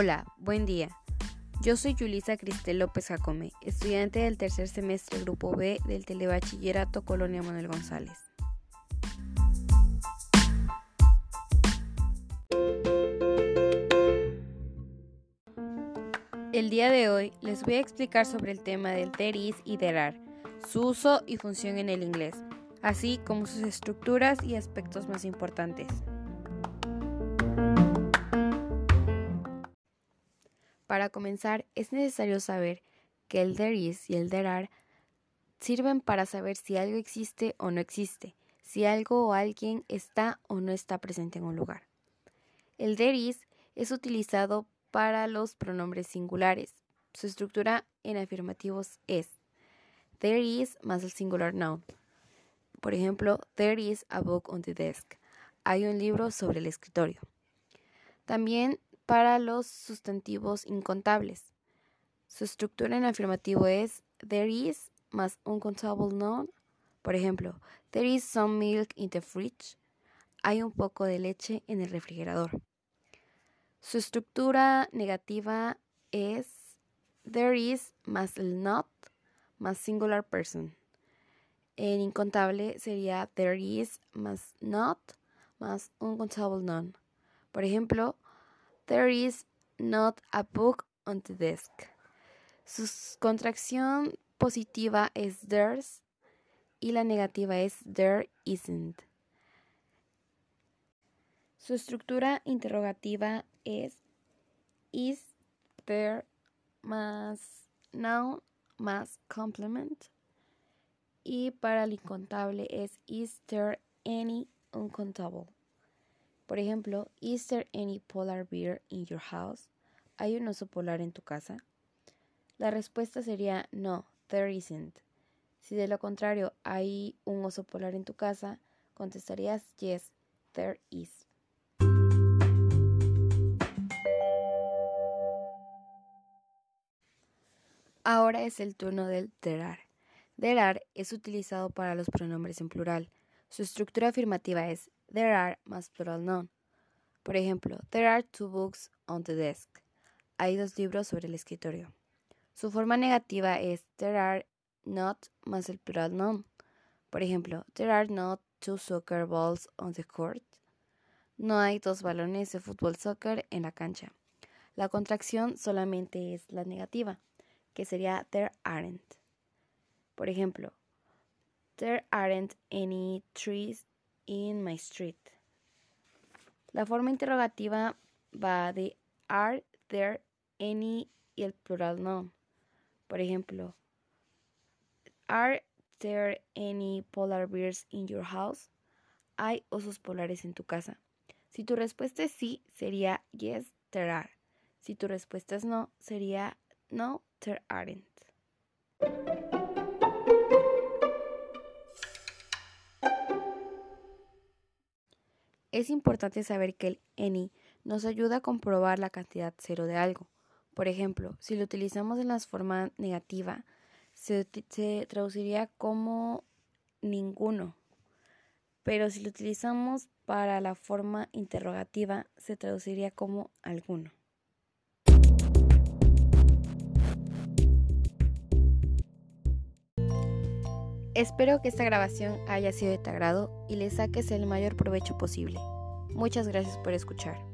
Hola, buen día. Yo soy Yulisa Cristel López Jacome, estudiante del tercer semestre Grupo B del Telebachillerato Colonia Manuel González. El día de hoy les voy a explicar sobre el tema del there y there are, su uso y función en el inglés, así como sus estructuras y aspectos más importantes. Para comenzar, es necesario saber que el there is y el there are sirven para saber si algo existe o no existe, si algo o alguien está o no está presente en un lugar. El there is es utilizado para los pronombres singulares. Su estructura en afirmativos es there is más el singular noun. Por ejemplo, there is a book on the desk. Hay un libro sobre el escritorio. También para los sustantivos incontables. Su estructura en afirmativo es there is más un contable noun. Por ejemplo, there is some milk in the fridge. Hay un poco de leche en el refrigerador. Su estructura negativa es there is más el not más singular person. En incontable sería there is más not más un contable noun. Por ejemplo, There is not a book on the desk. Su contracción positiva es there's y la negativa es there isn't. Su estructura interrogativa es is there más noun más complement. Y para el incontable es is there any uncontable. Por ejemplo, ¿Is there any polar bear in your house? ¿Hay un oso polar en tu casa? La respuesta sería no, there isn't. Si de lo contrario hay un oso polar en tu casa, contestarías yes, there is. Ahora es el turno del there are. There are es utilizado para los pronombres en plural. Su estructura afirmativa es there are más plural noun. Por ejemplo, there are two books on the desk. Hay dos libros sobre el escritorio. Su forma negativa es there are not más el plural noun. Por ejemplo, there are not two soccer balls on the court. No hay dos balones de fútbol soccer en la cancha. La contracción solamente es la negativa, que sería there aren't. Por ejemplo, there aren't any trees in my street. La forma interrogativa va de are there any y el plural no. Por ejemplo, are there any polar bears in your house? ¿Hay osos polares en tu casa? Si tu respuesta es sí, sería yes, there are. Si tu respuesta es no, sería no, there aren't. Es importante saber que el any nos ayuda a comprobar la cantidad cero de algo. Por ejemplo, si lo utilizamos en la forma negativa, se, se traduciría como ninguno. Pero si lo utilizamos para la forma interrogativa, se traduciría como alguno. Espero que esta grabación haya sido de tu agrado y le saques el mayor provecho posible. Muchas gracias por escuchar.